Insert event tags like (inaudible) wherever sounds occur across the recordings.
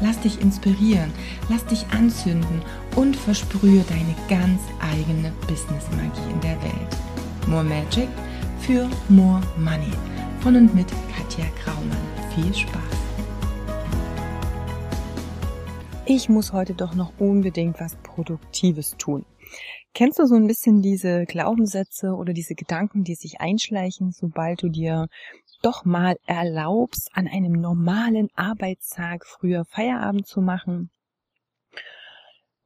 Lass dich inspirieren, lass dich anzünden und versprühe deine ganz eigene Business-Magie in der Welt. More Magic für More Money. Von und mit Katja Kraumann. Viel Spaß! Ich muss heute doch noch unbedingt was Produktives tun. Kennst du so ein bisschen diese Glaubenssätze oder diese Gedanken, die sich einschleichen, sobald du dir doch mal erlaubst, an einem normalen Arbeitstag früher Feierabend zu machen?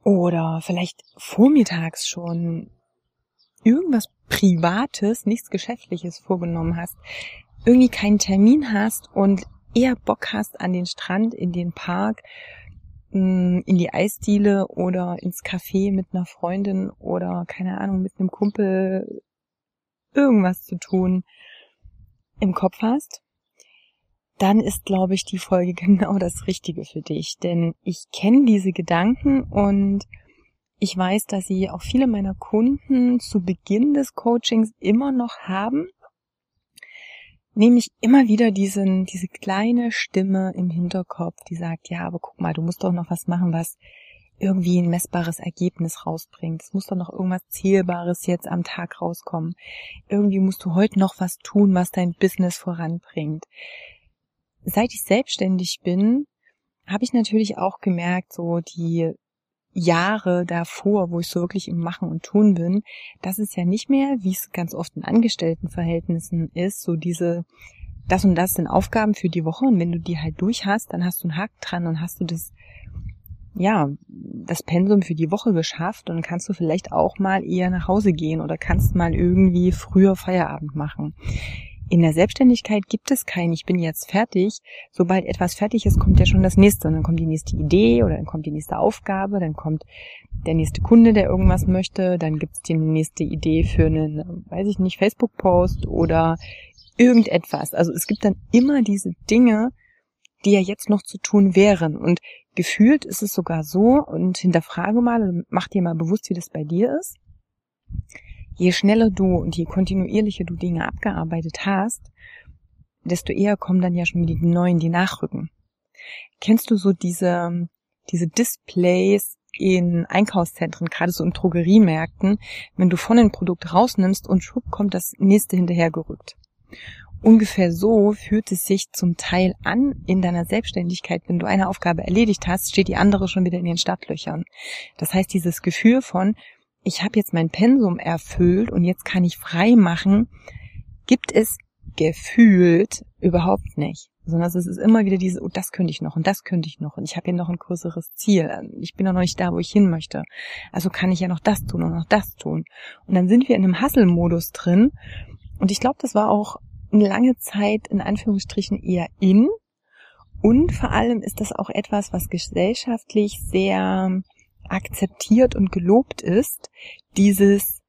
Oder vielleicht vormittags schon irgendwas Privates, nichts Geschäftliches vorgenommen hast, irgendwie keinen Termin hast und eher Bock hast an den Strand, in den Park, mm, in die Eisdiele oder ins Café mit einer Freundin oder keine Ahnung, mit einem Kumpel irgendwas zu tun im Kopf hast, dann ist, glaube ich, die Folge (laughs) genau das Richtige für dich. Denn ich kenne diese Gedanken und ich weiß, dass sie auch viele meiner Kunden zu Beginn des Coachings immer noch haben. Nämlich immer wieder diesen, diese kleine Stimme im Hinterkopf, die sagt, ja, aber guck mal, du musst doch noch was machen, was irgendwie ein messbares Ergebnis rausbringt. Es muss doch noch irgendwas Zählbares jetzt am Tag rauskommen. Irgendwie musst du heute noch was tun, was dein Business voranbringt. Seit ich selbstständig bin, habe ich natürlich auch gemerkt, so die Jahre davor, wo ich so wirklich im Machen und Tun bin, dass es ja nicht mehr, wie es ganz oft in Angestelltenverhältnissen ist, so diese das und das sind Aufgaben für die Woche und wenn du die halt durch hast, dann hast du einen Haken dran und hast du das ja, das Pensum für die Woche geschafft und kannst du vielleicht auch mal eher nach Hause gehen oder kannst mal irgendwie früher Feierabend machen. In der Selbstständigkeit gibt es kein, ich bin jetzt fertig. Sobald etwas fertig ist, kommt ja schon das nächste. Und dann kommt die nächste Idee oder dann kommt die nächste Aufgabe, dann kommt der nächste Kunde, der irgendwas möchte, dann gibt es die nächste Idee für einen, weiß ich nicht, Facebook-Post oder irgendetwas. Also es gibt dann immer diese Dinge, die ja jetzt noch zu tun wären. Und gefühlt ist es sogar so, und hinterfrage mal, mach dir mal bewusst, wie das bei dir ist. Je schneller du und je kontinuierlicher du Dinge abgearbeitet hast, desto eher kommen dann ja schon die neuen, die nachrücken. Kennst du so diese, diese Displays in Einkaufszentren, gerade so in Drogeriemärkten, wenn du von ein Produkt rausnimmst und schwupp kommt das nächste hinterhergerückt. Ungefähr so fühlt es sich zum Teil an in deiner Selbstständigkeit. Wenn du eine Aufgabe erledigt hast, steht die andere schon wieder in den Startlöchern. Das heißt, dieses Gefühl von, ich habe jetzt mein Pensum erfüllt und jetzt kann ich frei machen, gibt es gefühlt überhaupt nicht. Sondern es ist immer wieder diese, oh, das könnte ich noch und das könnte ich noch und ich habe ja noch ein größeres Ziel. Ich bin ja noch nicht da, wo ich hin möchte. Also kann ich ja noch das tun und noch das tun. Und dann sind wir in einem Hustle-Modus drin. Und ich glaube, das war auch lange Zeit in Anführungsstrichen eher in. Und vor allem ist das auch etwas, was gesellschaftlich sehr akzeptiert und gelobt ist. Dieses,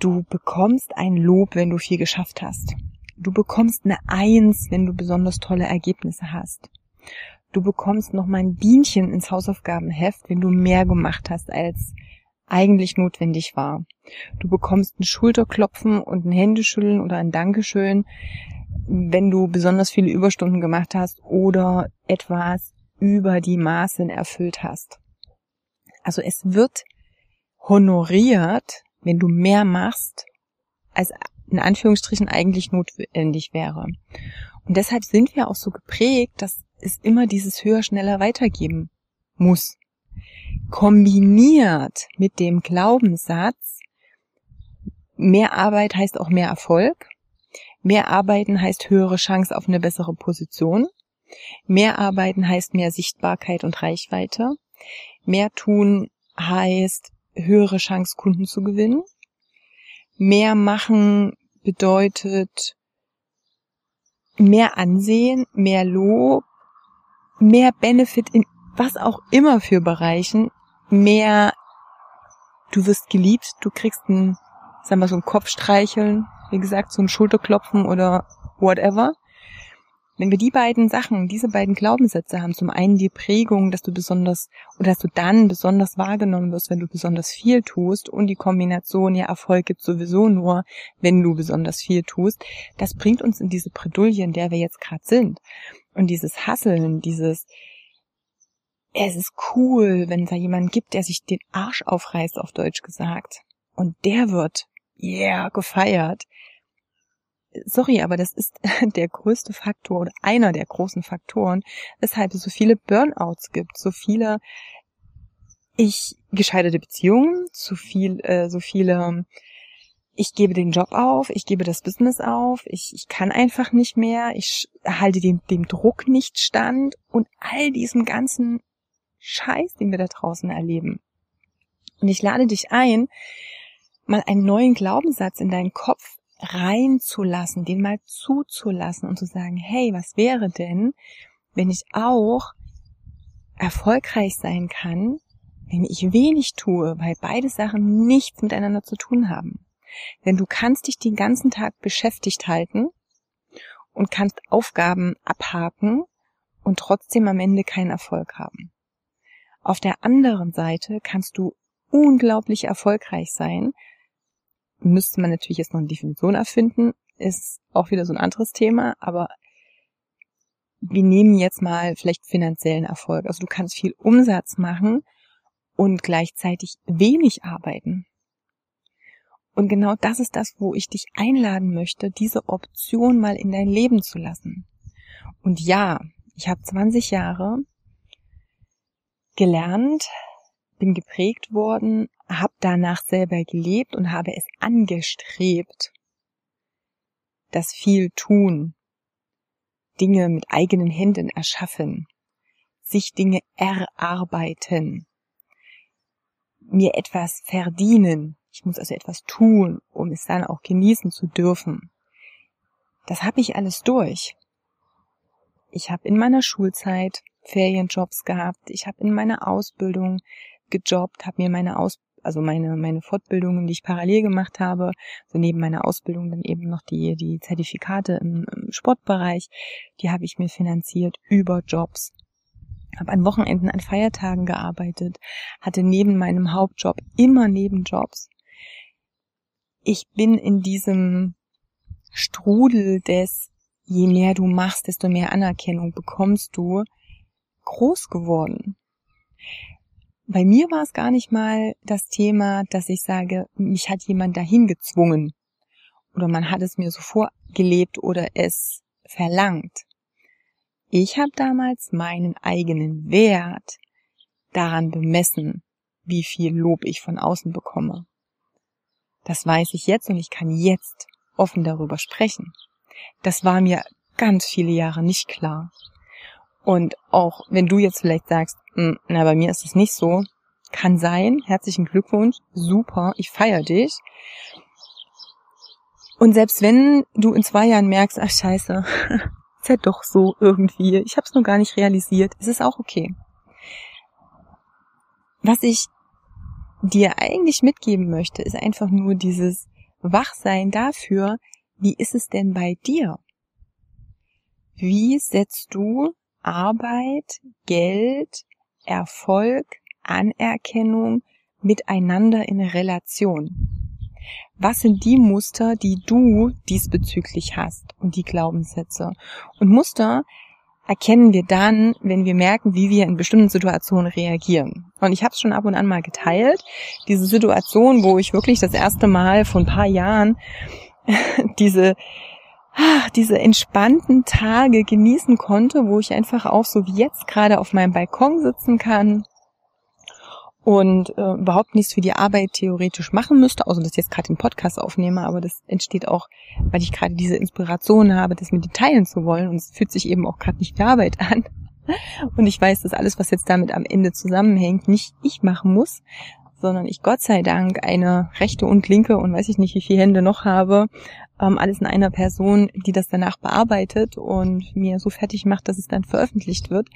du bekommst ein Lob, wenn du viel geschafft hast. Du bekommst eine Eins, wenn du besonders tolle Ergebnisse hast. Du bekommst noch mal ein Bienchen ins Hausaufgabenheft, wenn du mehr gemacht hast als eigentlich notwendig war. Du bekommst ein Schulterklopfen und ein Händeschütteln oder ein Dankeschön, wenn du besonders viele Überstunden gemacht hast oder etwas über die Maßen erfüllt hast. Also es wird honoriert, wenn du mehr machst, als in Anführungsstrichen eigentlich notwendig wäre. Und deshalb sind wir auch so geprägt, dass es immer dieses höher, schneller weitergeben muss kombiniert mit dem Glaubenssatz, mehr Arbeit heißt auch mehr Erfolg, mehr Arbeiten heißt höhere Chance auf eine bessere Position, mehr Arbeiten heißt mehr Sichtbarkeit und Reichweite, mehr tun heißt höhere Chance, Kunden zu gewinnen, mehr machen bedeutet mehr Ansehen, mehr Lob, mehr Benefit in was auch immer für Bereichen, mehr du wirst geliebt, du kriegst ein, sagen wir so ein Kopfstreicheln, wie gesagt, so ein Schulterklopfen oder whatever. Wenn wir die beiden Sachen, diese beiden Glaubenssätze haben, zum einen die Prägung, dass du besonders oder dass du dann besonders wahrgenommen wirst, wenn du besonders viel tust und die Kombination, ja, Erfolg gibt sowieso nur, wenn du besonders viel tust, das bringt uns in diese Bredouille, in der wir jetzt gerade sind. Und dieses Hasseln, dieses, es ist cool, wenn es da jemanden gibt, der sich den Arsch aufreißt, auf Deutsch gesagt. Und der wird, yeah, gefeiert sorry, aber das ist (laughs) der größte Faktor oder einer der großen Faktoren, weshalb es so viele Burnouts gibt, so viele ich gescheiterte Beziehungen, so viel, äh, so viele ich gebe den Job auf, ich gebe das Business auf, ich, ich kann einfach nicht mehr, ich halte dem, dem Druck nicht stand und all diesem ganzen Scheiß, den wir da draußen erleben. Und ich lade dich ein, mal einen neuen Glaubenssatz in deinen Kopf reinzulassen, den mal zuzulassen und zu sagen, hey, was wäre denn, wenn ich auch erfolgreich sein kann, wenn ich wenig tue, weil beide Sachen nichts miteinander zu tun haben. Denn du kannst dich den ganzen Tag beschäftigt halten und kannst Aufgaben abhaken und trotzdem am Ende keinen Erfolg haben. Auf der anderen Seite kannst du unglaublich erfolgreich sein, müsste man natürlich jetzt noch eine Definition erfinden, ist auch wieder so ein anderes Thema, aber wir nehmen jetzt mal vielleicht finanziellen Erfolg. Also du kannst viel Umsatz machen und gleichzeitig wenig arbeiten. Und genau das ist das, wo ich dich einladen möchte, diese Option mal in dein Leben zu lassen. Und ja, ich habe 20 Jahre gelernt, bin geprägt worden, habe danach selber gelebt und habe es angestrebt, das viel tun, Dinge mit eigenen Händen erschaffen, sich Dinge erarbeiten, mir etwas verdienen. Ich muss also etwas tun, um es dann auch genießen zu dürfen. Das habe ich alles durch. Ich habe in meiner Schulzeit Ferienjobs gehabt. Ich habe in meiner Ausbildung gejobbt, habe mir meine Aus also meine meine Fortbildungen, die ich parallel gemacht habe, so neben meiner Ausbildung dann eben noch die die Zertifikate im, im Sportbereich, die habe ich mir finanziert über Jobs. Habe an Wochenenden, an Feiertagen gearbeitet, hatte neben meinem Hauptjob immer Nebenjobs. Ich bin in diesem Strudel des je mehr du machst, desto mehr Anerkennung bekommst du, groß geworden bei mir war es gar nicht mal das Thema, dass ich sage, mich hat jemand dahin gezwungen oder man hat es mir so vorgelebt oder es verlangt. Ich habe damals meinen eigenen Wert daran bemessen, wie viel Lob ich von außen bekomme. Das weiß ich jetzt und ich kann jetzt offen darüber sprechen. Das war mir ganz viele Jahre nicht klar. Und auch wenn du jetzt vielleicht sagst, hm, na, bei mir ist es nicht so, kann sein, herzlichen Glückwunsch, super, ich feier dich. Und selbst wenn du in zwei Jahren merkst, ach scheiße, (laughs) ist ja doch so irgendwie, ich habe es nur gar nicht realisiert, ist es auch okay. Was ich dir eigentlich mitgeben möchte, ist einfach nur dieses Wachsein dafür, wie ist es denn bei dir? Wie setzt du Arbeit, Geld, Erfolg, Anerkennung miteinander in Relation? Was sind die Muster, die du diesbezüglich hast und die Glaubenssätze? Und Muster erkennen wir dann, wenn wir merken, wie wir in bestimmten Situationen reagieren. Und ich habe es schon ab und an mal geteilt. Diese Situation, wo ich wirklich das erste Mal vor ein paar Jahren (laughs) diese diese entspannten Tage genießen konnte, wo ich einfach auch so wie jetzt gerade auf meinem Balkon sitzen kann und äh, überhaupt nichts für die Arbeit theoretisch machen müsste, außer dass ich jetzt gerade den Podcast aufnehme, aber das entsteht auch, weil ich gerade diese Inspiration habe, das mit dir teilen zu wollen und es fühlt sich eben auch gerade nicht wie Arbeit (laughs) an. Und ich weiß, dass alles, was jetzt damit am Ende zusammenhängt, nicht ich machen muss, sondern ich Gott sei Dank eine rechte und linke und weiß ich nicht, wie viele Hände noch habe, ähm, alles in einer Person, die das danach bearbeitet und mir so fertig macht, dass es dann veröffentlicht wird.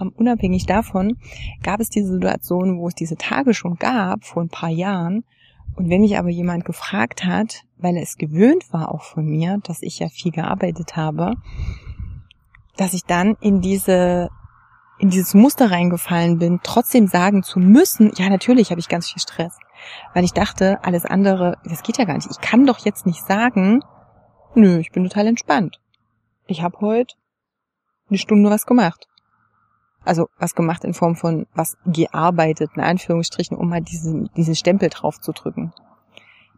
Ähm, unabhängig davon gab es diese Situation, wo es diese Tage schon gab, vor ein paar Jahren. Und wenn mich aber jemand gefragt hat, weil er es gewöhnt war auch von mir, dass ich ja viel gearbeitet habe, dass ich dann in diese in dieses Muster reingefallen bin, trotzdem sagen zu müssen, ja, natürlich habe ich ganz viel Stress. Weil ich dachte, alles andere, das geht ja gar nicht. Ich kann doch jetzt nicht sagen, nö, ich bin total entspannt. Ich habe heute eine Stunde was gemacht. Also was gemacht in Form von was gearbeitet, in Anführungsstrichen, um mal diesen, diesen Stempel drauf zu drücken.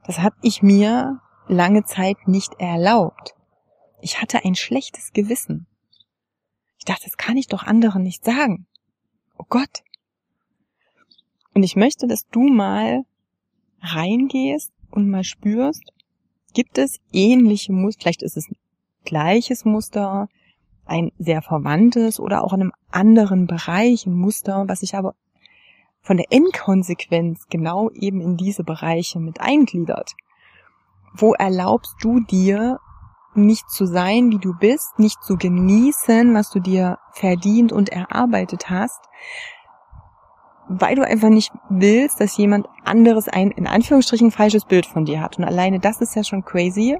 Das habe ich mir lange Zeit nicht erlaubt. Ich hatte ein schlechtes Gewissen. Ich dachte, das kann ich doch anderen nicht sagen. Oh Gott. Und ich möchte, dass du mal reingehst und mal spürst, gibt es ähnliche Muster, vielleicht ist es ein gleiches Muster, ein sehr verwandtes oder auch in einem anderen Bereich ein Muster, was sich aber von der Endkonsequenz genau eben in diese Bereiche mit eingliedert. Wo erlaubst du dir nicht zu sein, wie du bist, nicht zu genießen, was du dir verdient und erarbeitet hast, weil du einfach nicht willst, dass jemand anderes ein in Anführungsstrichen falsches Bild von dir hat. Und alleine das ist ja schon crazy.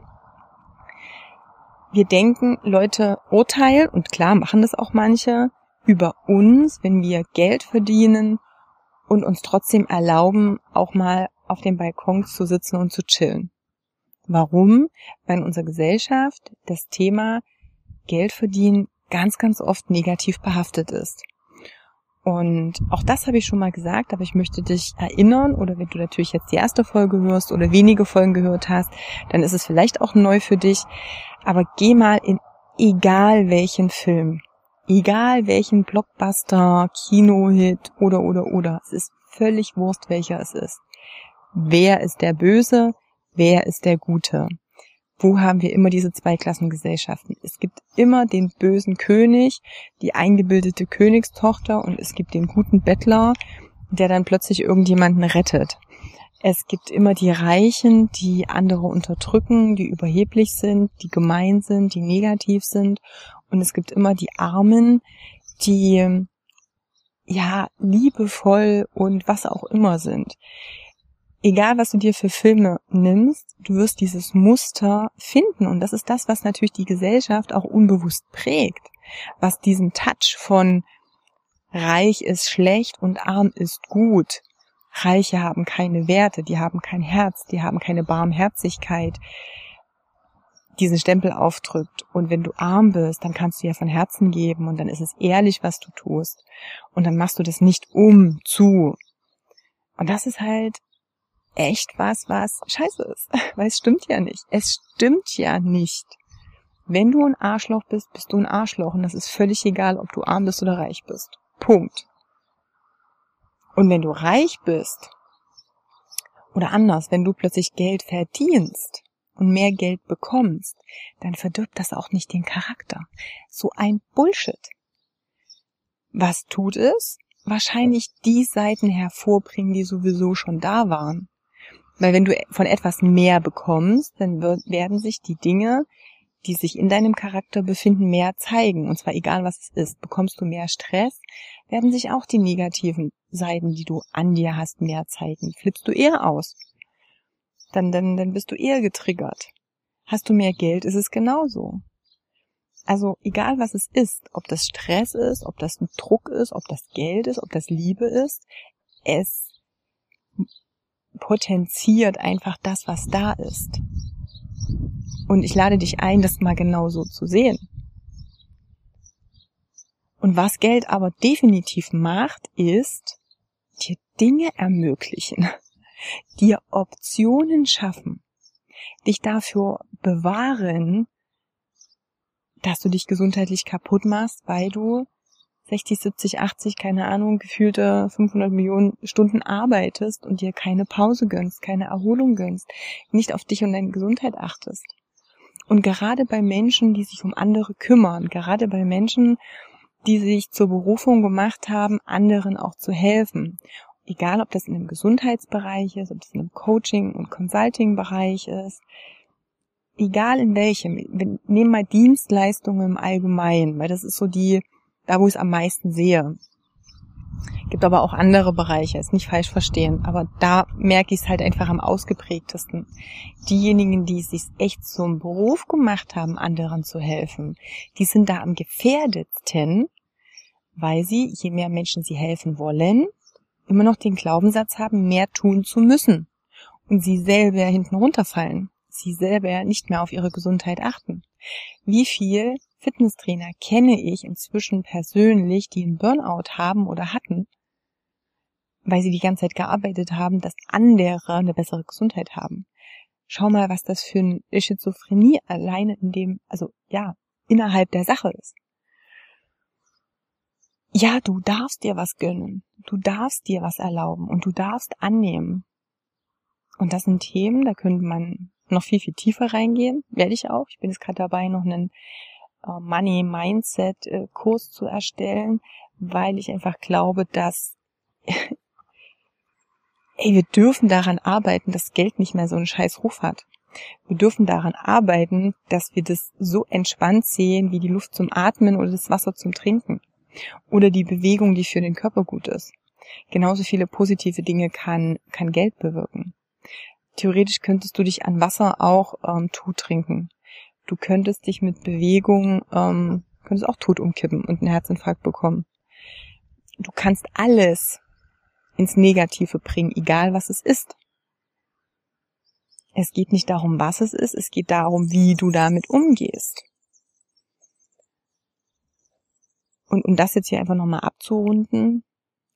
Wir denken, Leute urteilen, und klar machen das auch manche, über uns, wenn wir Geld verdienen und uns trotzdem erlauben, auch mal auf dem Balkon zu sitzen und zu chillen. Warum? Weil in unserer Gesellschaft das Thema Geld verdienen ganz, ganz oft negativ behaftet ist. Und auch das habe ich schon mal gesagt, aber ich möchte dich erinnern, oder wenn du natürlich jetzt die erste Folge hörst oder wenige Folgen gehört hast, dann ist es vielleicht auch neu für dich. Aber geh mal in egal welchen Film, egal welchen Blockbuster, Kinohit oder oder oder. Es ist völlig Wurst, welcher es ist. Wer ist der Böse? Wer ist der Gute? Wo haben wir immer diese Zweiklassengesellschaften? Es gibt immer den bösen König, die eingebildete Königstochter und es gibt den guten Bettler, der dann plötzlich irgendjemanden rettet. Es gibt immer die Reichen, die andere unterdrücken, die überheblich sind, die gemein sind, die negativ sind. Und es gibt immer die Armen, die ja liebevoll und was auch immer sind egal was du dir für Filme nimmst, du wirst dieses Muster finden. Und das ist das, was natürlich die Gesellschaft auch unbewusst prägt. Was diesen Touch von reich ist schlecht und arm ist gut. Reiche haben keine Werte, die haben kein Herz, die haben keine Barmherzigkeit, diesen Stempel aufdrückt. Und wenn du arm bist, dann kannst du ja von Herzen geben und dann ist es ehrlich, was du tust. Und dann machst du das nicht um zu. Und das ist halt echt was, was scheiße ist. (laughs) Weil es stimmt ja nicht. Es stimmt ja nicht. Wenn du ein Arschloch bist, bist du ein Arschloch und das ist völlig egal, ob du arm bist oder reich bist. Punkt. Und wenn du reich bist, oder anders, wenn du plötzlich Geld verdienst und mehr Geld bekommst, dann verdirbt das auch nicht den Charakter. So ein Bullshit. Was tut es? Wahrscheinlich die Seiten hervorbringen, die sowieso schon da waren. Weil wenn du von etwas mehr bekommst, dann wird, werden sich die Dinge, die sich in deinem Charakter befinden, mehr zeigen. Und zwar egal, was es ist. Bekommst du mehr Stress, werden sich auch die negativen Seiten, die du an dir hast, mehr zeigen. Flippst du eher aus, dann, dann, dann bist du eher getriggert. Hast du mehr Geld, ist es genauso. Also egal was es ist, ob das Stress ist, ob das ein Druck ist, ob das Geld ist, ob das Liebe ist, es potenziert einfach das, was da ist. Und ich lade dich ein, das mal genau so zu sehen. Und was Geld aber definitiv macht, ist dir Dinge ermöglichen, (laughs) dir Optionen schaffen, dich dafür bewahren, dass du dich gesundheitlich kaputt machst, weil du 60, 70, 80, keine Ahnung, gefühlte 500 Millionen Stunden arbeitest und dir keine Pause gönnst, keine Erholung gönnst, nicht auf dich und deine Gesundheit achtest. Und gerade bei Menschen, die sich um andere kümmern, gerade bei Menschen, die sich zur Berufung gemacht haben, anderen auch zu helfen Egal, ob das in einem Gesundheitsbereich ist, ob das in einem Coaching- und Consulting-Bereich ist, egal in welchem, nehmen mal Dienstleistungen im Allgemeinen, weil das ist so die, da wo ich es am meisten sehe. Gibt aber auch andere Bereiche, ist nicht falsch verstehen, aber da merke ich es halt einfach am ausgeprägtesten. Diejenigen, die es sich echt zum Beruf gemacht haben, anderen zu helfen, die sind da am gefährdetsten, weil sie, je mehr Menschen sie helfen wollen, immer noch den Glaubenssatz haben, mehr tun zu müssen und sie selber hinten runterfallen, sie selber nicht mehr auf ihre Gesundheit achten. Wie viel Fitnesstrainer kenne ich inzwischen persönlich, die einen Burnout haben oder hatten, weil sie die ganze Zeit gearbeitet haben, dass andere eine bessere Gesundheit haben. Schau mal, was das für eine Schizophrenie alleine in dem, also ja, innerhalb der Sache ist. Ja, du darfst dir was gönnen. Du darfst dir was erlauben und du darfst annehmen. Und das sind Themen, da könnte man noch viel, viel tiefer reingehen. Werde ich auch. Ich bin jetzt gerade dabei, noch einen Money Mindset äh, Kurs zu erstellen, weil ich einfach glaube, dass (laughs) ey, wir dürfen daran arbeiten, dass Geld nicht mehr so einen scheiß Ruf hat. Wir dürfen daran arbeiten, dass wir das so entspannt sehen, wie die Luft zum Atmen oder das Wasser zum Trinken. Oder die Bewegung, die für den Körper gut ist. Genauso viele positive Dinge kann, kann Geld bewirken. Theoretisch könntest du dich an Wasser auch ähm, tot trinken. Du könntest dich mit Bewegung, ähm, könntest auch tot umkippen und einen Herzinfarkt bekommen. Du kannst alles ins Negative bringen, egal was es ist. Es geht nicht darum, was es ist, es geht darum, wie du damit umgehst. Und um das jetzt hier einfach nochmal abzurunden,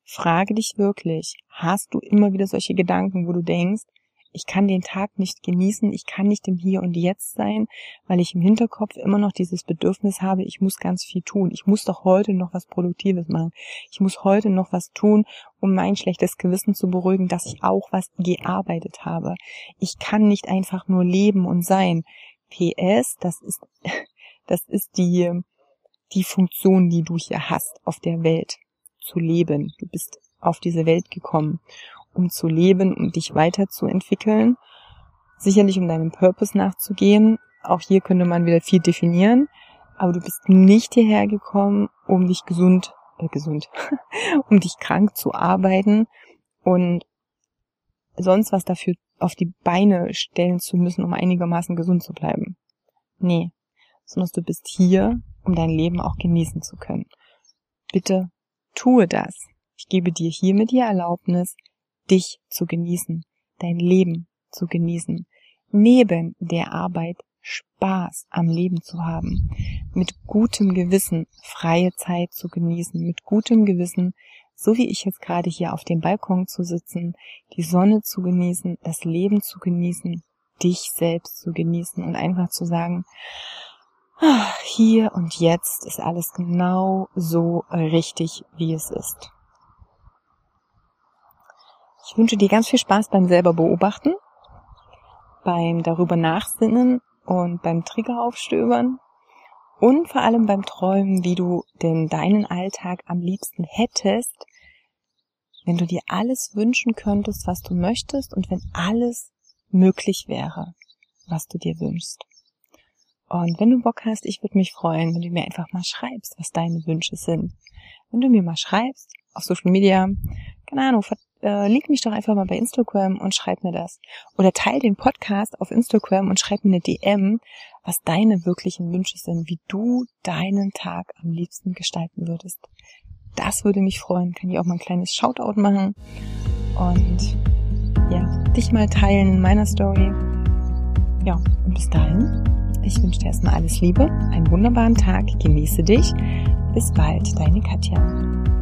frage dich wirklich, hast du immer wieder solche Gedanken, wo du denkst, ich kann den Tag nicht genießen, ich kann nicht im Hier und Jetzt sein, weil ich im Hinterkopf immer noch dieses Bedürfnis habe, ich muss ganz viel tun. Ich muss doch heute noch was Produktives machen. Ich muss heute noch was tun, um mein schlechtes Gewissen zu beruhigen, dass ich auch was gearbeitet habe. Ich kann nicht einfach nur leben und sein. PS, das ist, (laughs) das ist die, die Funktion, die du hier hast auf der Welt zu leben. Du bist auf diese Welt gekommen um zu leben und dich weiterzuentwickeln. Sicherlich um deinem Purpose nachzugehen. Auch hier könnte man wieder viel definieren. Aber du bist nicht hierher gekommen, um dich gesund, äh, gesund, (laughs) um dich krank zu arbeiten und sonst was dafür auf die Beine stellen zu müssen, um einigermaßen gesund zu bleiben. Nee, sondern du bist hier, um dein Leben auch genießen zu können. Bitte tue das. Ich gebe dir hiermit die Erlaubnis, dich zu genießen, dein Leben zu genießen, neben der Arbeit Spaß am Leben zu haben, mit gutem Gewissen freie Zeit zu genießen, mit gutem Gewissen, so wie ich jetzt gerade hier auf dem Balkon zu sitzen, die Sonne zu genießen, das Leben zu genießen, dich selbst zu genießen und einfach zu sagen, ah, hier und jetzt ist alles genau so richtig, wie es ist. Ich wünsche dir ganz viel Spaß beim selber beobachten, beim darüber nachsinnen und beim Trigger aufstöbern und vor allem beim Träumen, wie du denn deinen Alltag am liebsten hättest, wenn du dir alles wünschen könntest, was du möchtest und wenn alles möglich wäre, was du dir wünschst. Und wenn du Bock hast, ich würde mich freuen, wenn du mir einfach mal schreibst, was deine Wünsche sind. Wenn du mir mal schreibst auf Social Media, keine Ahnung, äh, link mich doch einfach mal bei Instagram und schreib mir das. Oder teil den Podcast auf Instagram und schreib mir eine DM, was deine wirklichen Wünsche sind, wie du deinen Tag am liebsten gestalten würdest. Das würde mich freuen. Kann ich auch mal ein kleines Shoutout machen und ja, dich mal teilen in meiner Story. Ja, und bis dahin, ich wünsche dir erstmal alles Liebe, einen wunderbaren Tag, genieße dich. Bis bald, deine Katja.